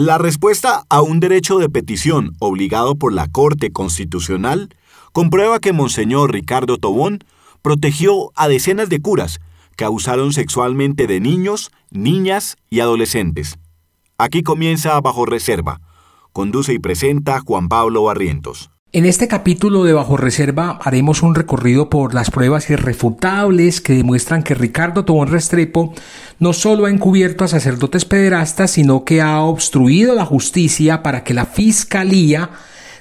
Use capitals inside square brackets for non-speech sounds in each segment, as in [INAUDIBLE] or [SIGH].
La respuesta a un derecho de petición obligado por la Corte Constitucional comprueba que Monseñor Ricardo Tobón protegió a decenas de curas que abusaron sexualmente de niños, niñas y adolescentes. Aquí comienza Bajo Reserva. Conduce y presenta Juan Pablo Barrientos. En este capítulo de Bajo Reserva haremos un recorrido por las pruebas irrefutables que demuestran que Ricardo Tobón Restrepo no solo ha encubierto a sacerdotes pederastas, sino que ha obstruido la justicia para que la Fiscalía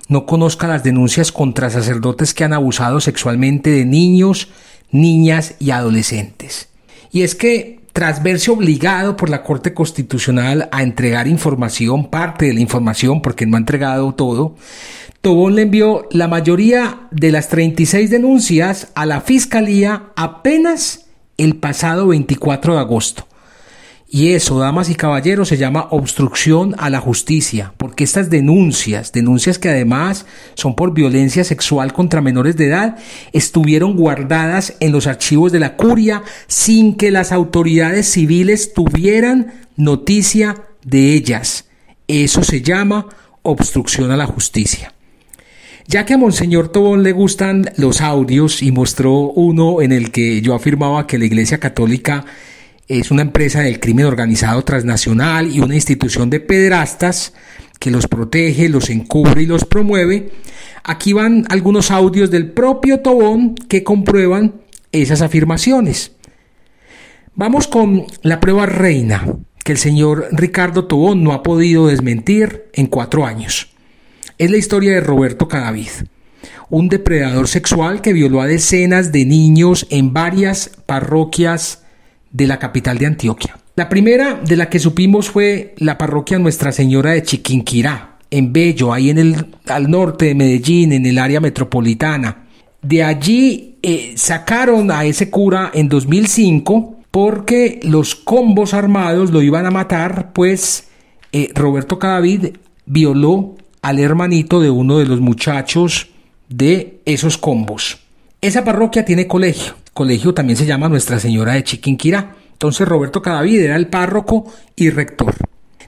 no conozca las denuncias contra sacerdotes que han abusado sexualmente de niños, niñas y adolescentes. Y es que tras verse obligado por la Corte Constitucional a entregar información, parte de la información, porque no ha entregado todo, Tobón le envió la mayoría de las 36 denuncias a la Fiscalía apenas el pasado 24 de agosto. Y eso, damas y caballeros, se llama obstrucción a la justicia, porque estas denuncias, denuncias que además son por violencia sexual contra menores de edad, estuvieron guardadas en los archivos de la curia sin que las autoridades civiles tuvieran noticia de ellas. Eso se llama obstrucción a la justicia. Ya que a Monseñor Tobón le gustan los audios y mostró uno en el que yo afirmaba que la Iglesia Católica es una empresa del crimen organizado transnacional y una institución de pedrastas que los protege, los encubre y los promueve. Aquí van algunos audios del propio Tobón que comprueban esas afirmaciones. Vamos con la prueba reina que el señor Ricardo Tobón no ha podido desmentir en cuatro años. Es la historia de Roberto Cadavid, un depredador sexual que violó a decenas de niños en varias parroquias de la capital de Antioquia. La primera de la que supimos fue la parroquia Nuestra Señora de Chiquinquirá, en Bello, ahí en el, al norte de Medellín, en el área metropolitana. De allí eh, sacaron a ese cura en 2005 porque los combos armados lo iban a matar, pues eh, Roberto Cadavid violó al hermanito de uno de los muchachos de esos combos. Esa parroquia tiene colegio colegio también se llama Nuestra Señora de Chiquinquirá. Entonces Roberto Cadavid era el párroco y rector.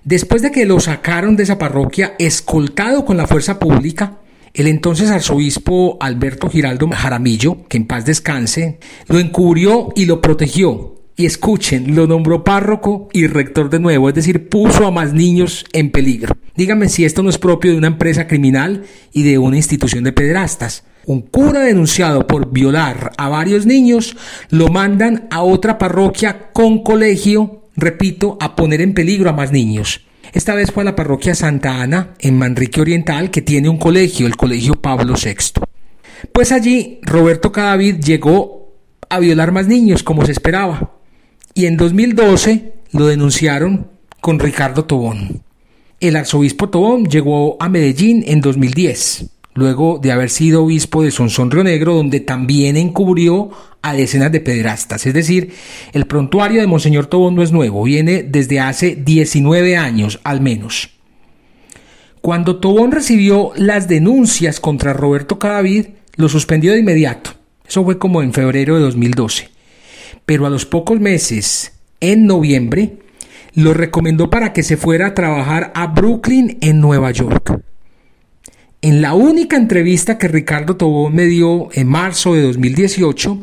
Después de que lo sacaron de esa parroquia, escoltado con la fuerza pública, el entonces arzobispo Alberto Giraldo Jaramillo, que en paz descanse, lo encubrió y lo protegió. Y escuchen, lo nombró párroco y rector de nuevo, es decir, puso a más niños en peligro. Díganme si esto no es propio de una empresa criminal y de una institución de pederastas. Un cura denunciado por violar a varios niños lo mandan a otra parroquia con colegio, repito, a poner en peligro a más niños. Esta vez fue a la parroquia Santa Ana, en Manrique Oriental, que tiene un colegio, el Colegio Pablo VI. Pues allí Roberto Cadavid llegó a violar más niños, como se esperaba. Y en 2012 lo denunciaron con Ricardo Tobón. El arzobispo Tobón llegó a Medellín en 2010, luego de haber sido obispo de Sonsón Río Negro, donde también encubrió a decenas de pederastas. Es decir, el prontuario de Monseñor Tobón no es nuevo, viene desde hace 19 años al menos. Cuando Tobón recibió las denuncias contra Roberto Cadavid, lo suspendió de inmediato. Eso fue como en febrero de 2012. Pero a los pocos meses, en noviembre, lo recomendó para que se fuera a trabajar a Brooklyn, en Nueva York. En la única entrevista que Ricardo Tobón me dio en marzo de 2018,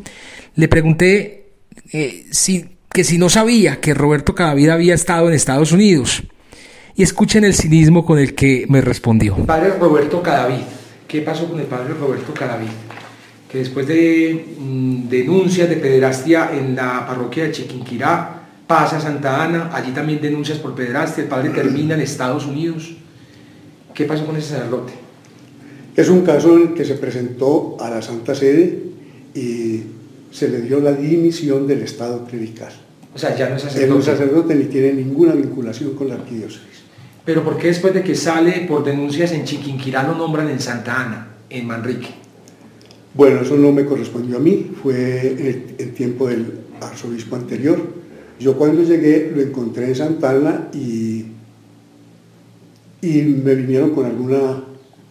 le pregunté eh, que si no sabía que Roberto Cadavid había estado en Estados Unidos. Y escuchen el cinismo con el que me respondió. Padre Roberto Cadavid, ¿qué pasó con el padre Roberto Cadavid? Que después de mm, denuncias de pederastia en la parroquia de Chiquinquirá, pasa a Santa Ana, allí también denuncias por pederastia, el padre termina en Estados Unidos. ¿Qué pasó con ese sacerdote? Es un caso en que se presentó a la Santa Sede y se le dio la dimisión del Estado clerical. O sea, ya no es sacerdote. Es un sacerdote ni tiene ninguna vinculación con la arquidiócesis. Pero ¿por qué después de que sale por denuncias en Chiquinquirá lo nombran en Santa Ana, en Manrique? Bueno, eso no me correspondió a mí, fue en tiempo del arzobispo anterior, yo cuando llegué lo encontré en Santana y, y me vinieron con alguna,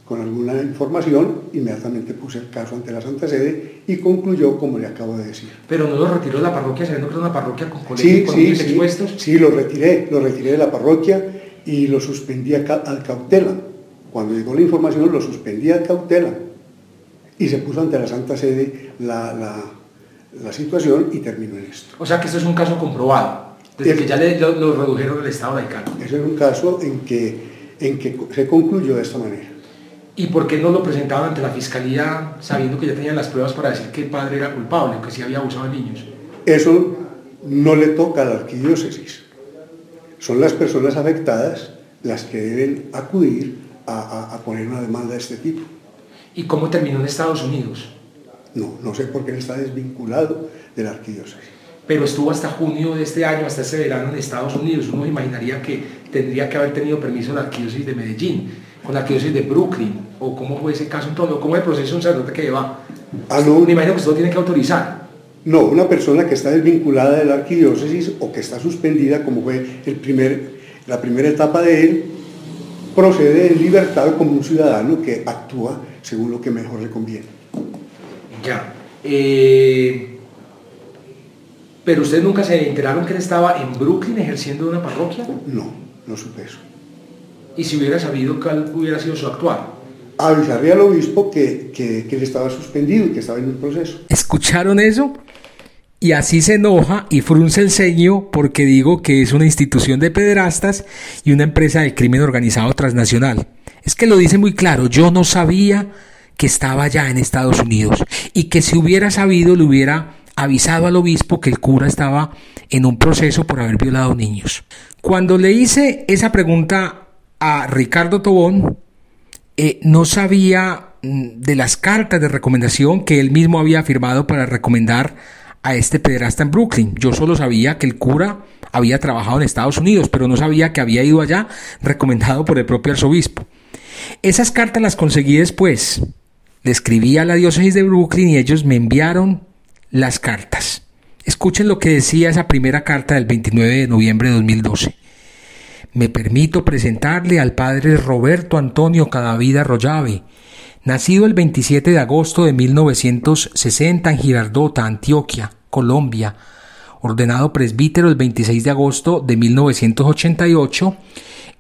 con alguna información, inmediatamente puse el caso ante la Santa Sede y concluyó como le acabo de decir. Pero no lo retiró de la parroquia sabiendo que era una parroquia con colegios sí, sí, expuestos. Sí, lo retiré, lo retiré de la parroquia y lo suspendía al cautela. Cuando llegó la información lo suspendía al cautela y se puso ante la Santa Sede la, la, situación y terminó en esto. O sea que esto es un caso comprobado, desde que ya le, lo, redujeron el Estado laical. Ese es un caso en que, en que se concluyó de esta manera. ¿Y por qué no lo presentaban ante la fiscalía sabiendo que ya tenían las pruebas para decir que el padre era culpable, que sí había abusado de niños? Eso no le toca a la arquidiócesis. Son las personas afectadas las que deben acudir a, poner una demanda de este tipo. ¿Y cómo terminó en Estados Unidos? No, no sé por qué él está desvinculado de la arquidiócesis. Pero estuvo hasta junio de este año, hasta este verano en Estados Unidos. Uno imaginaría que tendría que haber tenido permiso de la arquidiócesis de Medellín, con la arquidiócesis de Brooklyn, o cómo fue ese caso entonces, cómo es el proceso de un sacerdote que lleva. Ah, no. Me imagino que usted lo tiene que autorizar. No, una persona que está desvinculada de la arquidiócesis o que está suspendida, como fue el primer, la primera etapa de él, procede en libertad como un ciudadano que actúa según lo que mejor le conviene. Ya. Eh, pero ustedes nunca se enteraron que él estaba en Brooklyn ejerciendo una parroquia? No, no supe eso. ¿Y si hubiera sabido cuál hubiera sido su actuar? Avisarle al obispo que, que, que él estaba suspendido y que estaba en un proceso. ¿Escucharon eso? Y así se enoja y frunce el ceño porque digo que es una institución de pederastas y una empresa de crimen organizado transnacional. Es que lo dice muy claro, yo no sabía que estaba ya en Estados Unidos y que si hubiera sabido le hubiera avisado al obispo que el cura estaba en un proceso por haber violado niños. Cuando le hice esa pregunta a Ricardo Tobón, eh, no sabía mm, de las cartas de recomendación que él mismo había firmado para recomendar a este pederasta en Brooklyn. Yo solo sabía que el cura había trabajado en Estados Unidos, pero no sabía que había ido allá recomendado por el propio arzobispo. Esas cartas las conseguí después. Le escribí a la diócesis de Brooklyn y ellos me enviaron las cartas. Escuchen lo que decía esa primera carta del 29 de noviembre de 2012. Me permito presentarle al padre Roberto Antonio Cadavida Rollave, nacido el 27 de agosto de 1960 en Girardota, Antioquia, Colombia, ordenado presbítero el 26 de agosto de 1988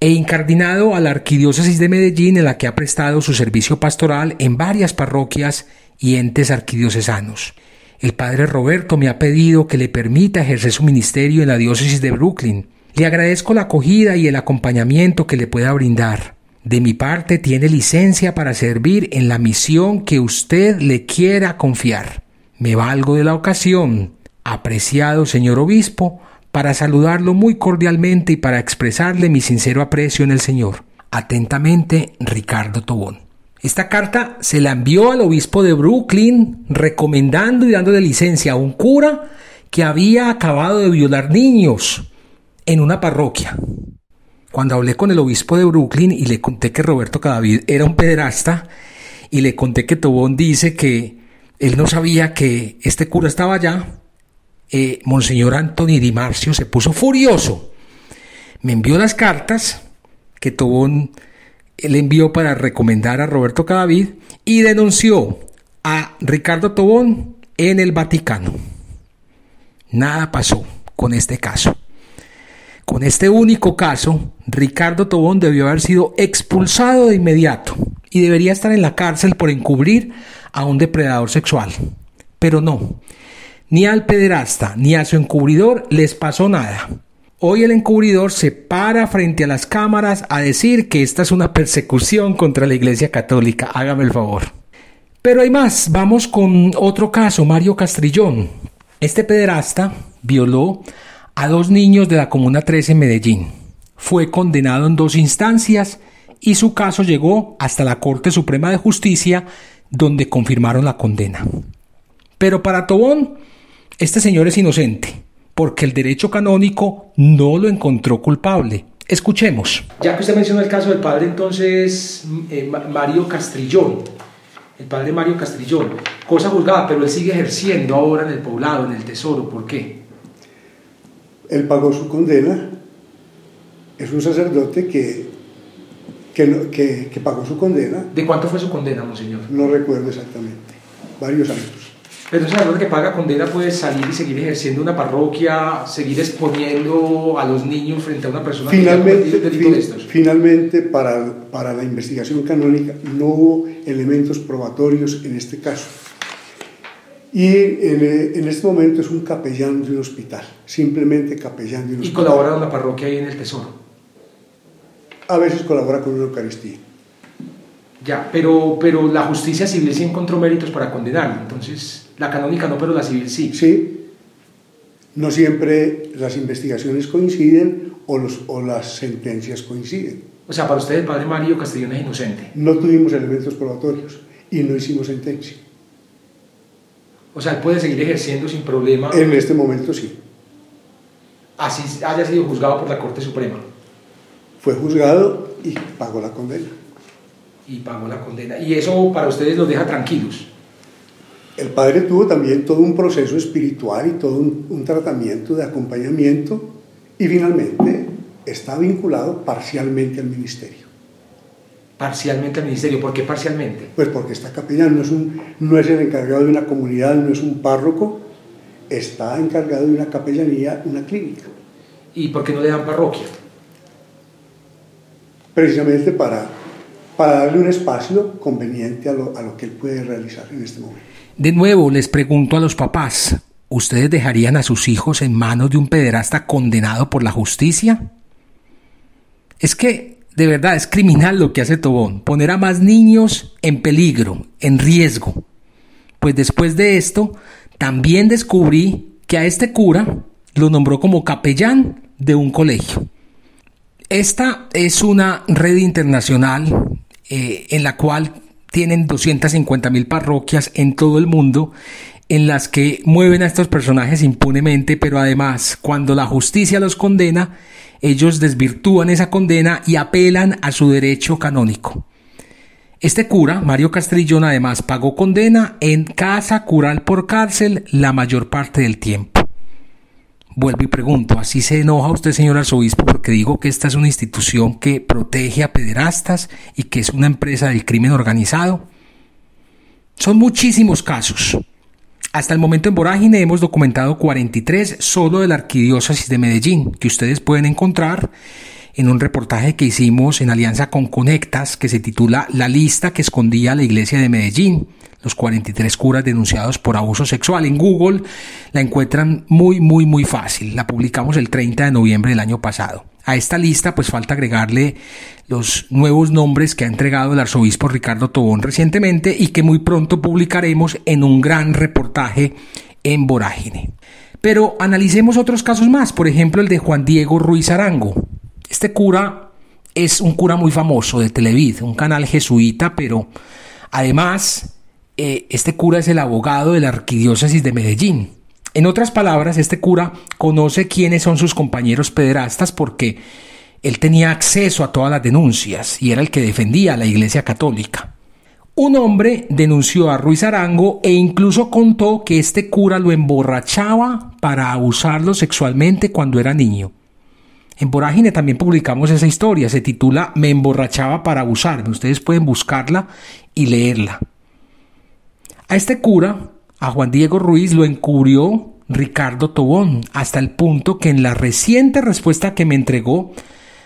e incardinado a la Arquidiócesis de Medellín en la que ha prestado su servicio pastoral en varias parroquias y entes arquidiocesanos. El padre Roberto me ha pedido que le permita ejercer su ministerio en la diócesis de Brooklyn. Le agradezco la acogida y el acompañamiento que le pueda brindar. De mi parte tiene licencia para servir en la misión que usted le quiera confiar. Me valgo de la ocasión, apreciado señor obispo, para saludarlo muy cordialmente y para expresarle mi sincero aprecio en el Señor. Atentamente, Ricardo Tobón. Esta carta se la envió al obispo de Brooklyn recomendando y dándole licencia a un cura que había acabado de violar niños en una parroquia. Cuando hablé con el obispo de Brooklyn y le conté que Roberto Cadavid era un pederasta y le conté que Tobón dice que él no sabía que este cura estaba allá, eh, Monseñor Anthony Di Marcio se puso furioso. Me envió las cartas que Tobón le envió para recomendar a Roberto Cadavid y denunció a Ricardo Tobón en el Vaticano. Nada pasó con este caso. Con este único caso, Ricardo Tobón debió haber sido expulsado de inmediato y debería estar en la cárcel por encubrir a un depredador sexual. Pero no, ni al pederasta ni a su encubridor les pasó nada. Hoy el encubridor se para frente a las cámaras a decir que esta es una persecución contra la Iglesia Católica. Hágame el favor. Pero hay más. Vamos con otro caso, Mario Castrillón. Este pederasta violó a dos niños de la Comuna 13 en Medellín. Fue condenado en dos instancias y su caso llegó hasta la Corte Suprema de Justicia donde confirmaron la condena. Pero para Tobón este señor es inocente, porque el derecho canónico no lo encontró culpable. Escuchemos. Ya que usted mencionó el caso del padre entonces eh, Mario Castrillón, el padre Mario Castrillón, cosa juzgada, pero él sigue ejerciendo ahora en el poblado, en el tesoro, ¿por qué? Él pagó su condena, es un sacerdote que, que, que pagó su condena. ¿De cuánto fue su condena, monseñor? No recuerdo exactamente, varios años. Pero ese sacerdote que paga condena puede salir y seguir ejerciendo una parroquia, seguir exponiendo a los niños frente a una persona finalmente, que fin, de estos. Finalmente, para, para la investigación canónica no hubo elementos probatorios en este caso. Y en, en, este momento es un capellán de un hospital, simplemente capellán de un ¿Y hospital. ¿Y colabora con la parroquia ahí en el Tesoro? A veces colabora con una Eucaristía. Ya, pero, pero la justicia civil sí encontró méritos para condenarlo, entonces la canónica no, pero la civil sí. Sí. No siempre las investigaciones coinciden o, los, o las sentencias coinciden. O sea, para usted el padre Mario Castellón es inocente. No tuvimos elementos probatorios y no hicimos sentencia. O sea, él puede seguir ejerciendo sin problema. En este momento sí. Así haya sido juzgado por la Corte Suprema. Fue juzgado y pagó la condena y pagó la condena. ¿Y eso para ustedes los deja tranquilos? El padre tuvo también todo un proceso espiritual y todo un, un tratamiento de acompañamiento y finalmente está vinculado parcialmente al ministerio. Parcialmente al ministerio, ¿por qué parcialmente? Pues porque está capellán, no es, un, no es el encargado de una comunidad, no es un párroco, está encargado de una capellanía, una clínica. ¿Y por qué no le dan parroquia? Precisamente para para darle un espacio conveniente a lo, a lo, que él puede realizar en este momento. De nuevo, les pregunto a los papás, ¿ustedes dejarían a sus hijos en manos de un pederasta condenado por la justicia? Es que, de verdad, es criminal lo que hace Tobón, poner a más niños en peligro, en riesgo. Pues después de esto, también descubrí que a este cura lo nombró como capellán de un colegio. Esta es una red internacional eh, en la cual tienen 250 mil parroquias en todo el mundo en las que mueven a estos personajes impunemente, pero además cuando la justicia los condena, ellos desvirtúan esa condena y apelan a su derecho canónico. Este cura, Mario Castrillón, además pagó condena en casa cural por cárcel la mayor parte del tiempo. Vuelvo y pregunto, ¿así se enoja usted, señor arzobispo, porque digo que esta es una institución que protege a pederastas y que es una empresa del crimen organizado? Son muchísimos casos. Hasta el momento en Vorágine hemos documentado 43 solo de la Arquidiócesis de Medellín, que ustedes pueden encontrar en un reportaje que hicimos en alianza con Conectas, que se titula La lista que escondía la iglesia de Medellín los 43 curas denunciados por abuso sexual. En Google la encuentran muy, muy, muy fácil. La publicamos el 30 de noviembre del año pasado. A esta lista pues falta agregarle los nuevos nombres que ha entregado el arzobispo Ricardo Tobón recientemente y que muy pronto publicaremos en un gran reportaje en Vorágine. Pero analicemos otros casos más, por ejemplo el de Juan Diego Ruiz Arango. Este cura es un cura muy famoso de Televid, un canal jesuita, pero además eh, este cura es el abogado de la arquidiócesis de Medellín. En otras palabras, este cura conoce quiénes son sus compañeros pederastas porque él tenía acceso a todas las denuncias y era el que defendía a la Iglesia Católica. Un hombre denunció a Ruiz Arango e incluso contó que este cura lo emborrachaba para abusarlo sexualmente cuando era niño. En Vorágine también publicamos esa historia, se titula Me emborrachaba para abusarme. Ustedes pueden buscarla y leerla. A este cura, a Juan Diego Ruiz, lo encubrió Ricardo Tobón, hasta el punto que en la reciente respuesta que me entregó,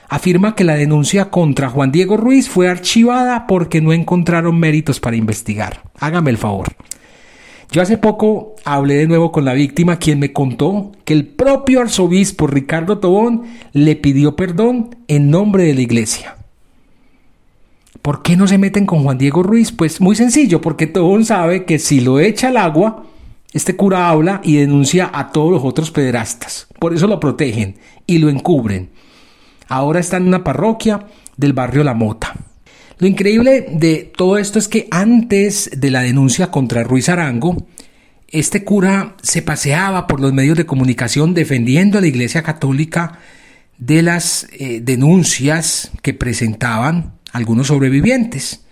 afirma que la denuncia contra Juan Diego Ruiz fue archivada porque no encontraron méritos para investigar. Hágame el favor. Yo hace poco hablé de nuevo con la víctima, quien me contó que el propio arzobispo Ricardo Tobón le pidió perdón en nombre de la iglesia. ¿Por qué no se meten con Juan Diego Ruiz? Pues muy sencillo, porque Tobón sabe que si lo echa al agua, este cura habla y denuncia a todos los otros pederastas. Por eso lo protegen y lo encubren. Ahora está en una parroquia del barrio La Mota. Lo increíble de todo esto es que antes de la denuncia contra Ruiz Arango, este cura se paseaba por los medios de comunicación defendiendo a la Iglesia Católica de las eh, denuncias que presentaban algunos sobrevivientes.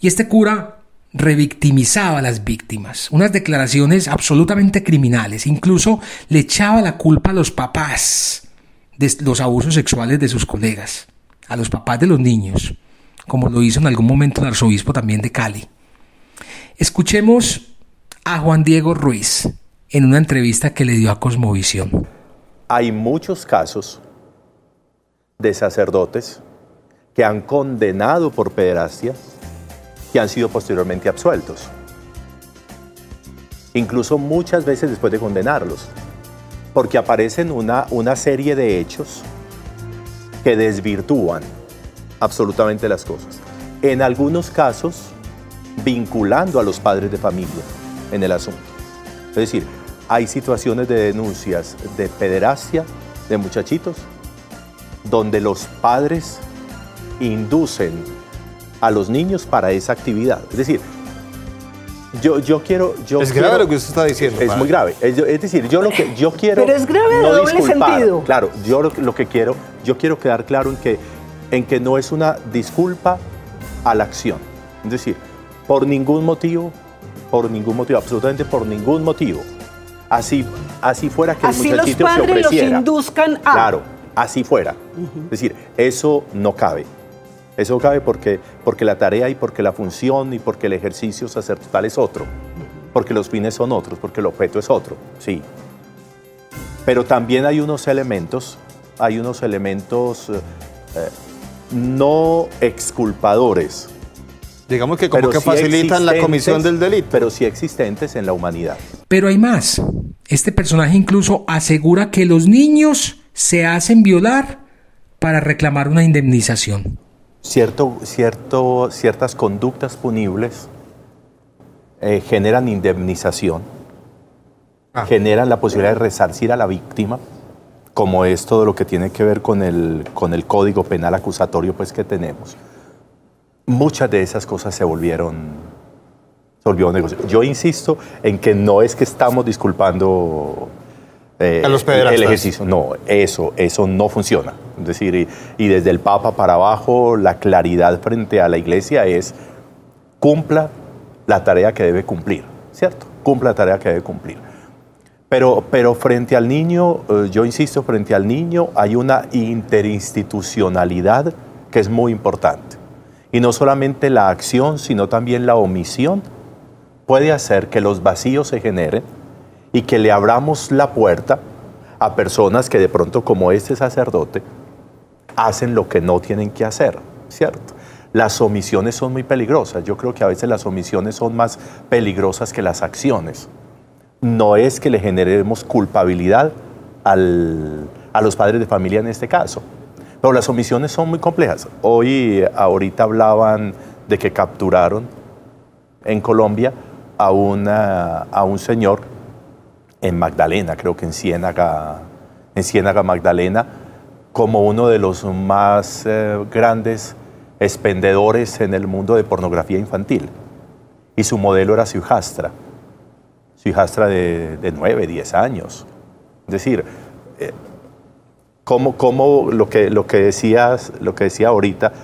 Y este cura revictimizaba a las víctimas, unas declaraciones absolutamente criminales, incluso le echaba la culpa a los papás de los abusos sexuales de sus colegas, a los papás de los niños, como lo hizo en algún momento el arzobispo también de Cali. Escuchemos a Juan Diego Ruiz en una entrevista que le dio a Cosmovisión. Hay muchos casos de sacerdotes que han condenado por pederastia que han sido posteriormente absueltos. Incluso muchas veces después de condenarlos. Porque aparecen una, una serie de hechos que desvirtúan absolutamente las cosas. En algunos casos, vinculando a los padres de familia en el asunto. Es decir, hay situaciones de denuncias de pederastia de muchachitos donde los padres inducen a los niños para esa actividad. Es decir, yo, yo quiero... Yo es grave lo que usted está diciendo. Es muy grave. Es, decir, yo lo que yo quiero... Pero es grave de doble sentido. Claro, yo lo, que quiero, yo quiero quedar claro en que, en que no es una disculpa a la acción. Es decir, por ningún motivo, por ningún motivo, absolutamente por ningún motivo. Así, así fuera que así el muchachito los padres se ofreciera. los induzcan a... Claro, así fuera. Es decir, eso no cabe. Eso cabe porque, porque la tarea y porque la función y porque el ejercicio sacerdotal es otro. Porque los fines son otros, porque el objeto es otro, sí. Pero también hay unos elementos, hay unos elementos eh, eh, no exculpadores. Digamos que como que facilitan la comisión del delito. Pero sí existentes en la humanidad. Pero hay más. Este personaje incluso asegura que los niños se hacen violar para reclamar una indemnización. Cierto, cierto, ciertas conductas punibles eh, generan indemnización, ah. generan la posibilidad de resarcir a la víctima, como es todo lo que tiene que ver con el, con el código penal acusatorio pues, que tenemos. Muchas de esas cosas se volvieron, se volvieron negocios. Yo insisto en que no es que estamos disculpando eh, a los el ejercicio. No, eso, eso no funciona. Es decir, y, desde el Papa para abajo, la claridad frente a la Iglesia es cumpla la tarea que debe cumplir, ¿cierto? Cumpla la tarea que debe cumplir. Pero, pero frente al niño, eh, yo insisto, frente al niño hay una interinstitucionalidad que es muy importante. Y no solamente la acción, sino también la omisión puede hacer que los vacíos se generen y que le abramos la puerta a personas que de pronto, como este sacerdote, hacen lo que no tienen que hacer, ¿cierto? Las omisiones son muy peligrosas. Yo creo que a veces las omisiones son más peligrosas que las acciones. No es que le generemos culpabilidad a los padres de familia en este caso, pero las omisiones son muy complejas. Hoy, ahorita hablaban de que capturaron en Colombia a, una, a un señor en Magdalena, creo que en Ciénaga, en Ciénaga Magdalena, como uno de los más eh, grandes expendedores en el mundo de pornografía infantil. Y su modelo era su hijastra, su hijastra de, de 9, 10 años. Es decir, eh, ¿cómo, cómo, lo, que, lo, que decías, lo que decía ahorita,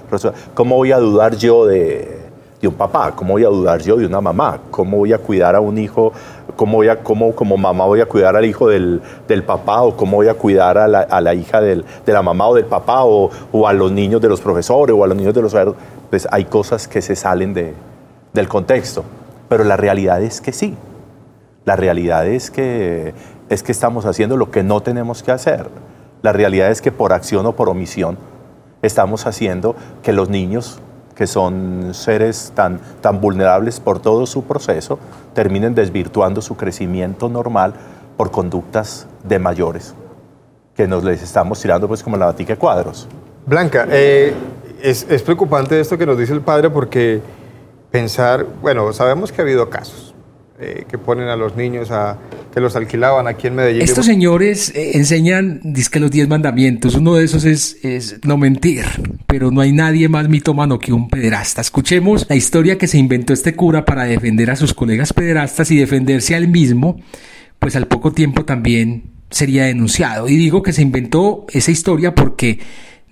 ¿cómo voy a dudar yo de, de un papá? ¿Cómo voy a dudar yo de una mamá? ¿Cómo voy a cuidar a un hijo? ¿Cómo, voy a, cómo como mamá voy a cuidar al hijo del, del papá? ¿O cómo voy a cuidar a la, a la hija del, de la mamá o del papá? O, o, a los niños de los profesores? ¿O a los niños de los... Pues hay cosas que se salen de, del contexto. Pero la realidad es que sí. La realidad es que, es que estamos haciendo lo que no tenemos que hacer. La realidad es que por acción o por omisión estamos haciendo que los niños que son seres tan, tan vulnerables por todo su proceso, terminen desvirtuando su crecimiento normal por conductas de mayores, que nos les estamos tirando pues como la batica de cuadros. Blanca, eh, es, es preocupante esto que nos dice el padre porque pensar, bueno, sabemos que ha habido casos, eh, que ponen a los niños a que los alquilaban aquí en Medellín. Estos señores eh, enseñan, que los diez mandamientos. Uno de esos es, es, no mentir, pero no hay nadie más mitómano que un pederasta. Escuchemos la historia que se inventó este cura para defender a sus colegas pederastas y defenderse al mismo, pues al poco tiempo también sería denunciado. Y digo que se inventó esa historia porque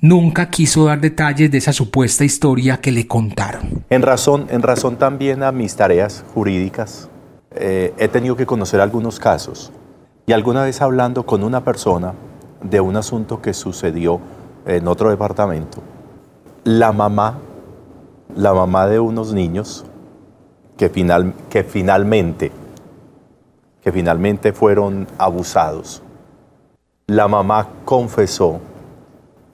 nunca quiso dar detalles de esa supuesta historia que le contaron. En razón, en razón también a mis tareas jurídicas eh, he tenido que conocer algunos casos. Y alguna vez hablando con una persona de un asunto que sucedió en otro departamento, la mamá, la mamá de unos niños que, final, que finalmente que finalmente fueron abusados, la mamá confesó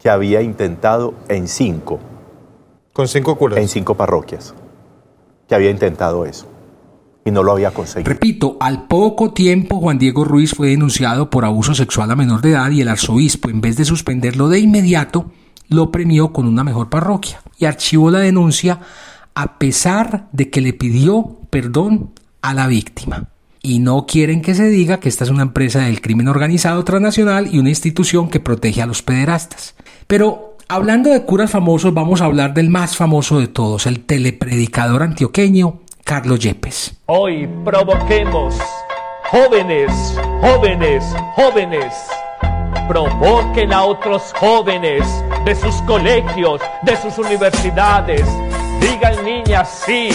que había intentado en cinco. Con cinco curas. En cinco parroquias. Que había intentado eso. Y no lo había conseguido. Repito, al poco tiempo Juan Diego Ruiz fue denunciado por abuso sexual a menor de edad y el arzobispo, en vez de suspenderlo de inmediato, lo premió con una mejor parroquia y archivó la denuncia a pesar de que le pidió perdón a la víctima. Y no quieren que se diga que esta es una empresa del crimen organizado transnacional y una institución que protege a los pederastas. Pero hablando de curas famosos, vamos a hablar del más famoso de todos, el telepredicador antioqueño Carlos Yepes. Hoy provoquemos, jóvenes, jóvenes, jóvenes provoquen a otros jóvenes de sus colegios, de sus universidades. Digan niñas, sí,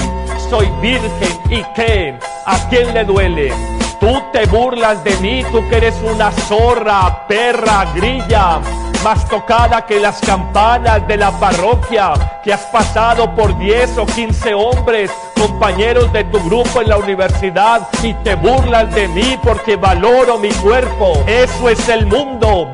soy virgen y qué, ¿a quién le duele? Tú te burlas de mí, tú que eres una zorra, perra, grilla, más tocada que las campanas de la parroquia, que has pasado por 10 o 15 hombres, compañeros de tu grupo en la universidad, y te burlas de mí porque valoro mi cuerpo. Eso es el mundo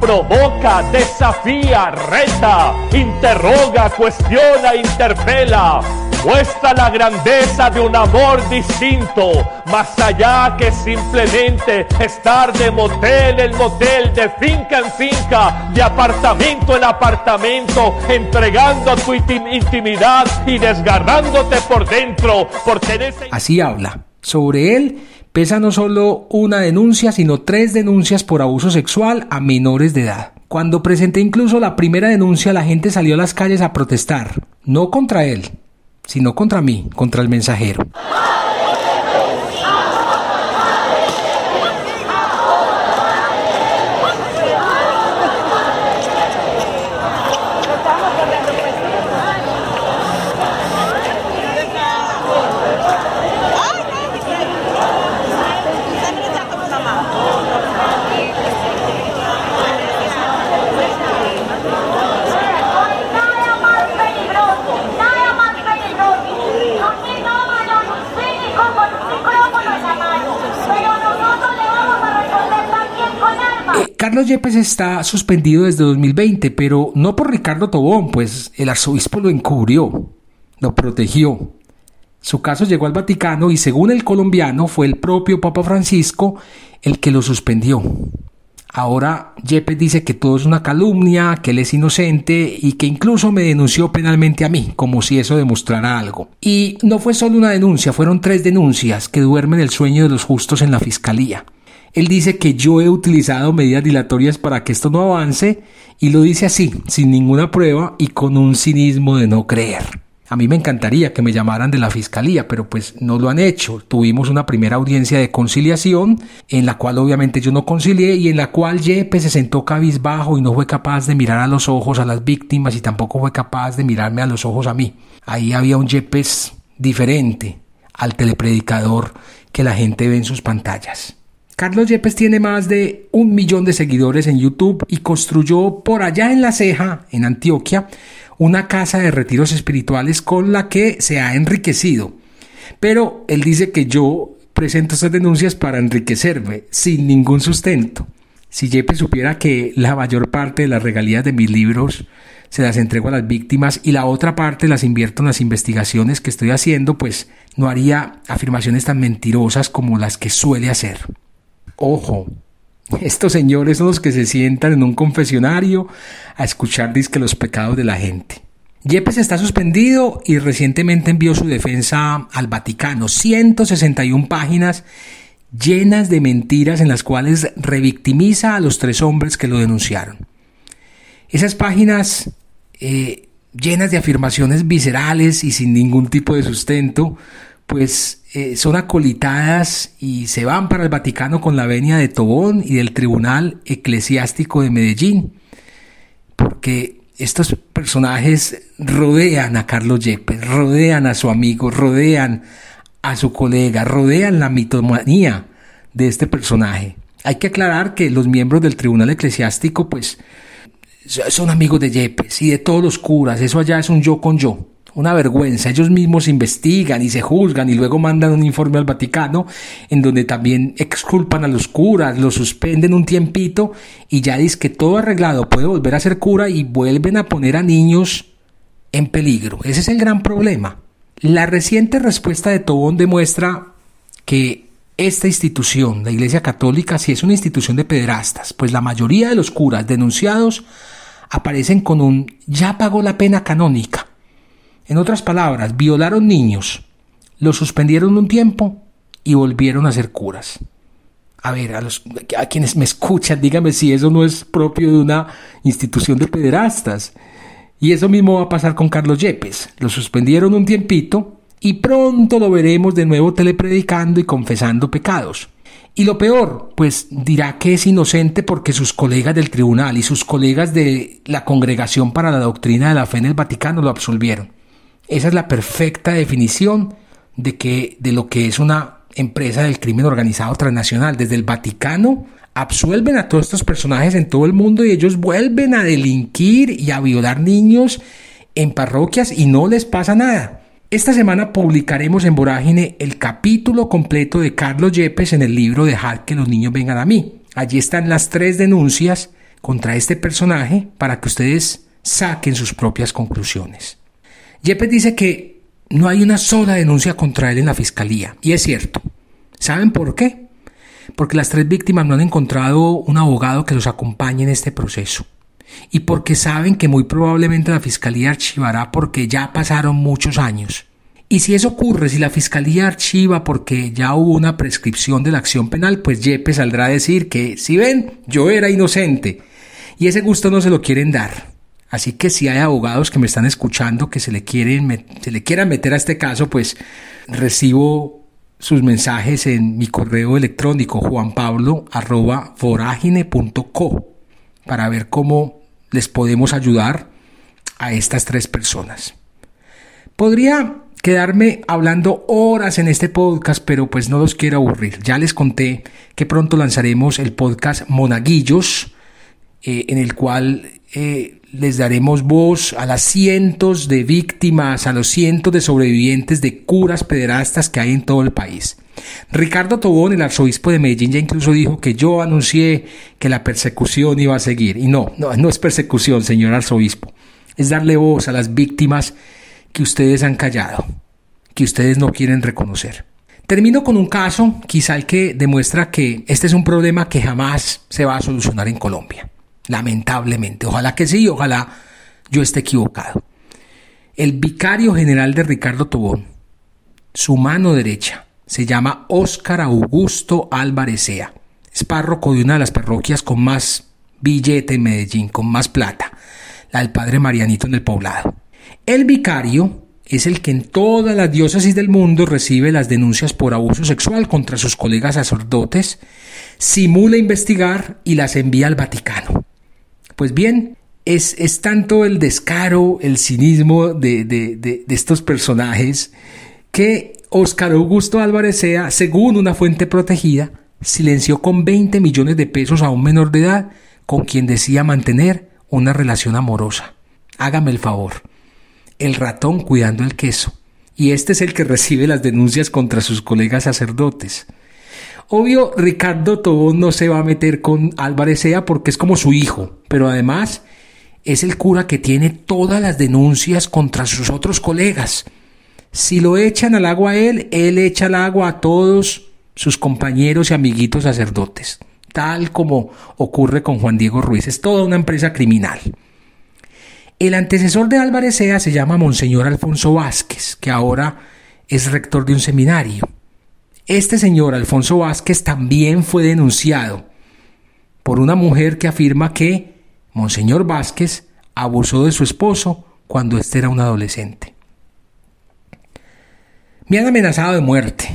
provoca, desafía, reta, interroga, cuestiona, interpela. Muestra la grandeza de un amor distinto, más allá que simplemente estar de motel en motel, de finca en finca, de apartamento en apartamento, entregando tu intimidad y desgarrándote por dentro, ese... Así habla. Sobre él pesa no solo una denuncia, sino tres denuncias por abuso sexual a menores de edad. Cuando presenté incluso la primera denuncia, la gente salió a las calles a protestar, no contra él, sino contra mí, contra el mensajero. Carlos está suspendido desde 2020, pero no por Ricardo Tobón, pues el arzobispo lo encubrió, lo protegió. Su caso llegó al Vaticano y según el colombiano fue el propio Papa Francisco el que lo suspendió. Ahora Yepes dice que todo es una calumnia, que él es inocente y que incluso me denunció penalmente a mí, como si eso demostrara algo. Y no fue solo una denuncia, fueron tres denuncias que duermen el sueño de los justos en la fiscalía. Él dice que yo he utilizado medidas dilatorias para que esto no avance y lo dice así, sin ninguna prueba y con un cinismo de no creer. A mí me encantaría que me llamaran de la fiscalía, pero pues no lo han hecho. Tuvimos una primera audiencia de conciliación, en la cual obviamente yo no concilié y en la cual Yepes se sentó cabizbajo y no fue capaz de mirar a los ojos a las víctimas y tampoco fue capaz de mirarme a los ojos a mí. Ahí había un Yepes diferente al telepredicador que la gente ve en sus pantallas. Carlos Yepes tiene más de un millón de seguidores en YouTube y construyó por allá en La Ceja, en Antioquia, una casa de retiros espirituales con la que se ha enriquecido. Pero él dice que yo presento estas denuncias para enriquecerme, sin ningún sustento. Si Yepes supiera que la mayor parte de las regalías de mis libros se las entrego a las víctimas y la otra parte las invierto en las investigaciones que estoy haciendo, pues no haría afirmaciones tan mentirosas como las que suele hacer. Ojo, [LAUGHS] estos señores son los que se sientan en un confesionario a escuchar disque los pecados de la gente. Yepes está suspendido y recientemente envió su defensa al Vaticano. 161 páginas llenas de mentiras en las cuales revictimiza a los tres hombres que lo denunciaron. Esas páginas eh, llenas de afirmaciones viscerales y sin ningún tipo de sustento, pues eh, son acolitadas y se van para el Vaticano con la venia de Tobón y del Tribunal Eclesiástico de Medellín, porque estos personajes rodean a Carlos Yepes, rodean a su amigo, rodean a su colega, rodean la mitomanía de este personaje. Hay que aclarar que los miembros del Tribunal Eclesiástico, pues, son amigos de Yepes y de todos los curas, eso allá es un yo con yo. Una vergüenza. Ellos mismos investigan y se juzgan y luego mandan un informe al Vaticano en donde también exculpan a los curas, los suspenden un tiempito y ya dice que todo arreglado puede volver a ser cura y vuelven a poner a niños en peligro. Ese es el gran problema. La reciente respuesta de Tobón demuestra que esta institución, la Iglesia Católica, sí es una institución de pederastas, pues la mayoría de los curas denunciados aparecen con un ya pagó la pena canónica en otras palabras, violaron niños, los suspendieron un tiempo y volvieron a ser curas. A ver, a, los, a quienes me escuchan, díganme si eso no es propio de una institución de pederastas. Y eso mismo va a pasar con Carlos Yepes. Lo suspendieron un tiempito y pronto lo veremos de nuevo telepredicando y confesando pecados. Y lo peor, pues dirá que es inocente porque sus colegas del tribunal y sus colegas de la Congregación para la Doctrina de la Fe en el Vaticano lo absolvieron. Esa es la perfecta definición de, que, de lo que es una empresa del crimen organizado transnacional. Desde el Vaticano absuelven a todos estos personajes en todo el mundo y ellos vuelven a delinquir y a violar niños en parroquias y no les pasa nada. Esta semana publicaremos en Vorágine el capítulo completo de Carlos Yepes en el libro Dejad que los niños vengan a mí. Allí están las tres denuncias contra este personaje para que ustedes saquen sus propias conclusiones. Yepes dice que no hay una sola denuncia contra él en la fiscalía. Y es cierto. ¿Saben por qué? Porque las tres víctimas no han encontrado un abogado que los acompañe en este proceso. Y porque saben que muy probablemente la fiscalía archivará porque ya pasaron muchos años. Y si eso ocurre, si la fiscalía archiva porque ya hubo una prescripción de la acción penal, pues Yepes saldrá a decir que, si ven, yo era inocente. Y ese gusto no se lo quieren dar. Así que si hay abogados que me están escuchando que se le, quieren, se le quieran meter a este caso, pues recibo sus mensajes en mi correo electrónico juanpablo.voragine.co para ver cómo les podemos ayudar a estas tres personas. Podría quedarme hablando horas en este podcast, pero pues no los quiero aburrir. Ya les conté que pronto lanzaremos el podcast Monaguillos, eh, en el cual eh, les daremos voz a las cientos de víctimas, a los cientos de sobrevivientes de curas pederastas que hay en todo el país. Ricardo Tobón, el arzobispo de Medellín, ya incluso dijo que yo anuncié que la persecución iba a seguir. Y no, no, es persecución, señor arzobispo. Es darle voz a las víctimas que ustedes han callado, que ustedes no quieren reconocer. Termino con un caso, quizá el que demuestra que este es un problema que jamás se va a solucionar en Colombia lamentablemente. Ojalá que sí, ojalá yo esté equivocado. El vicario general de Ricardo Tobón, su mano derecha, se llama Óscar Augusto Álvarezea. Es párroco de una de las parroquias con más billete en Medellín, con más plata, la del padre Marianito en el poblado. El vicario es el que en todas las diócesis del mundo recibe las denuncias por abuso sexual contra sus colegas sacerdotes, simula investigar y las envía al Vaticano. Pues bien, es, es tanto el descaro, el cinismo de, de, de, estos personajes que Óscar Augusto Álvarez Sea, según una fuente protegida, silenció con 20 millones de pesos a un menor de edad con quien decía mantener una relación amorosa. Hágame el favor. El ratón cuidando el queso. Y este es el que recibe las denuncias contra sus colegas sacerdotes. Obvio, Ricardo Tobón no se va a meter con Álvarez Sea porque es como su hijo, pero además es el cura que tiene todas las denuncias contra sus otros colegas. Si lo echan al agua a él, él echa al agua a todos sus compañeros y amiguitos sacerdotes, tal como ocurre con Juan Diego Ruiz. Es toda una empresa criminal. El antecesor de Álvarez Sea se llama Monseñor Alfonso Vázquez, que ahora es rector de un seminario. Este señor Alfonso Vázquez también fue denunciado por una mujer que afirma que Monseñor Vázquez abusó de su esposo cuando éste era un adolescente. Me han amenazado de muerte,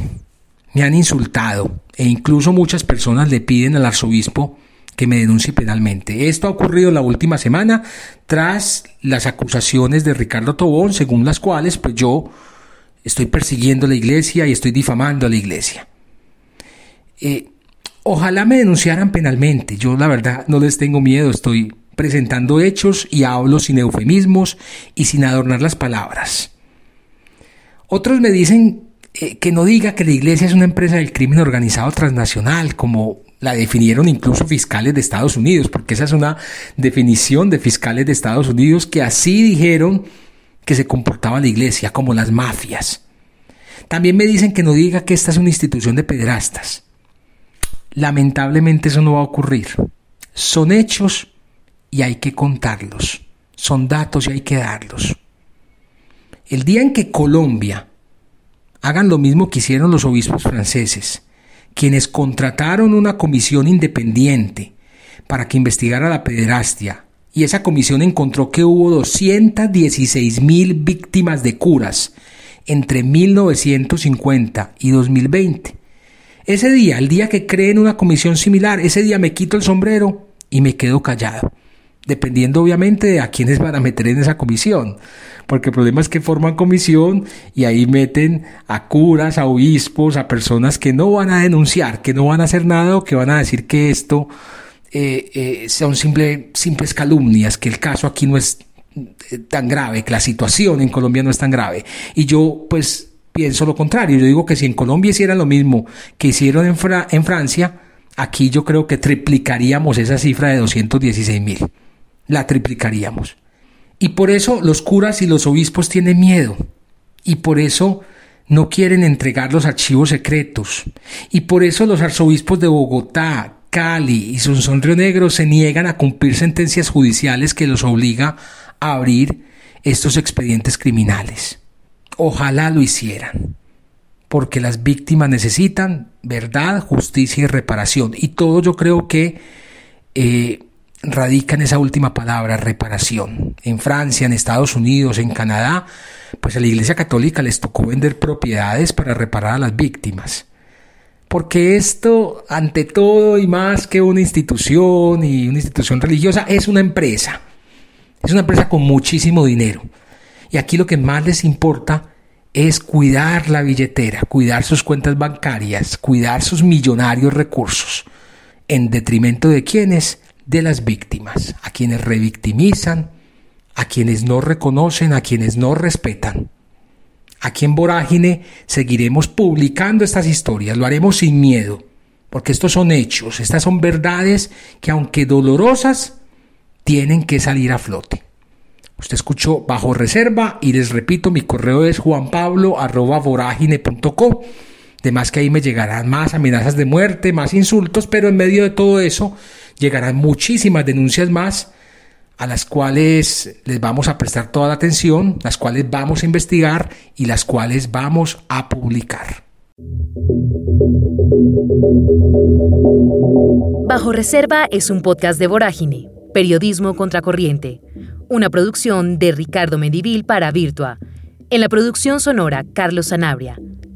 me han insultado e incluso muchas personas le piden al arzobispo que me denuncie penalmente. Esto ha ocurrido la última semana tras las acusaciones de Ricardo Tobón, según las cuales pues yo estoy persiguiendo a la iglesia y estoy difamando a la iglesia. Eh, ojalá me denunciaran penalmente. Yo la verdad no les tengo miedo, estoy presentando hechos y hablo sin eufemismos y sin adornar las palabras. Otros me dicen eh, que no diga que la iglesia es una empresa del crimen organizado transnacional, como la definieron incluso fiscales de Estados Unidos, porque esa es una definición de fiscales de Estados Unidos que así dijeron que se comportaba la iglesia, como las mafias. También me dicen que no diga que esta es una institución de pederastas. Lamentablemente eso no va a ocurrir. Son hechos y hay que contarlos. Son datos y hay que darlos. El día en que Colombia hagan lo mismo que hicieron los obispos franceses, quienes contrataron una comisión independiente para que investigara la pederastia, y esa comisión encontró que hubo 216 mil víctimas de curas entre 1950 y 2020. Ese día, el día que creen una comisión similar, ese día me quito el sombrero y me quedo callado, dependiendo obviamente de a quiénes van a meter en esa comisión porque el problema es que forman comisión y ahí meten a curas, a obispos, a personas que no van a denunciar, que no van a hacer nada o que van a decir que esto eh, eh, son simple, simples calumnias, que el caso aquí no es eh, tan grave, que la situación en Colombia no es tan grave. Y yo pues pienso lo contrario, yo digo que si en Colombia hicieran lo mismo que hicieron en, en Francia, aquí yo creo que triplicaríamos esa cifra de 216 mil. La triplicaríamos. Y por eso los curas y los obispos tienen miedo. Y por eso no quieren entregar los archivos secretos. Y por eso los arzobispos de Bogotá, Cali y Sonsón Río Negro se niegan a cumplir sentencias judiciales que los obliga a abrir estos expedientes criminales. Ojalá lo hicieran, porque las víctimas necesitan verdad, justicia y reparación. Y todo yo creo que eh, radica en esa última palabra, reparación. En Francia, en Estados Unidos, en Canadá, pues a la Iglesia Católica les tocó vender propiedades para reparar a las víctimas. Porque esto, ante todo y más que una institución y una institución religiosa, es una empresa. Es una empresa con muchísimo dinero. Y aquí lo que más les importa es cuidar la billetera, cuidar sus cuentas bancarias, cuidar sus millonarios recursos, en detrimento de quienes de las víctimas, a quienes revictimizan, a quienes no reconocen, a quienes no respetan. Aquí en Vorágine seguiremos publicando estas historias, lo haremos sin miedo, porque estos son hechos, estas son verdades que aunque dolorosas, tienen que salir a flote. Usted escuchó bajo reserva y les repito, mi correo es juanpablo.vorágine.co. De más que ahí me llegarán más amenazas de muerte, más insultos, pero en medio de todo eso llegarán muchísimas denuncias más a las cuales les vamos a prestar toda la atención, las cuales vamos a investigar y las cuales vamos a publicar. Bajo Reserva es un podcast de Vorágine, Periodismo Contracorriente, una producción de Ricardo Medivil para Virtua. En la producción sonora, Carlos Sanabria.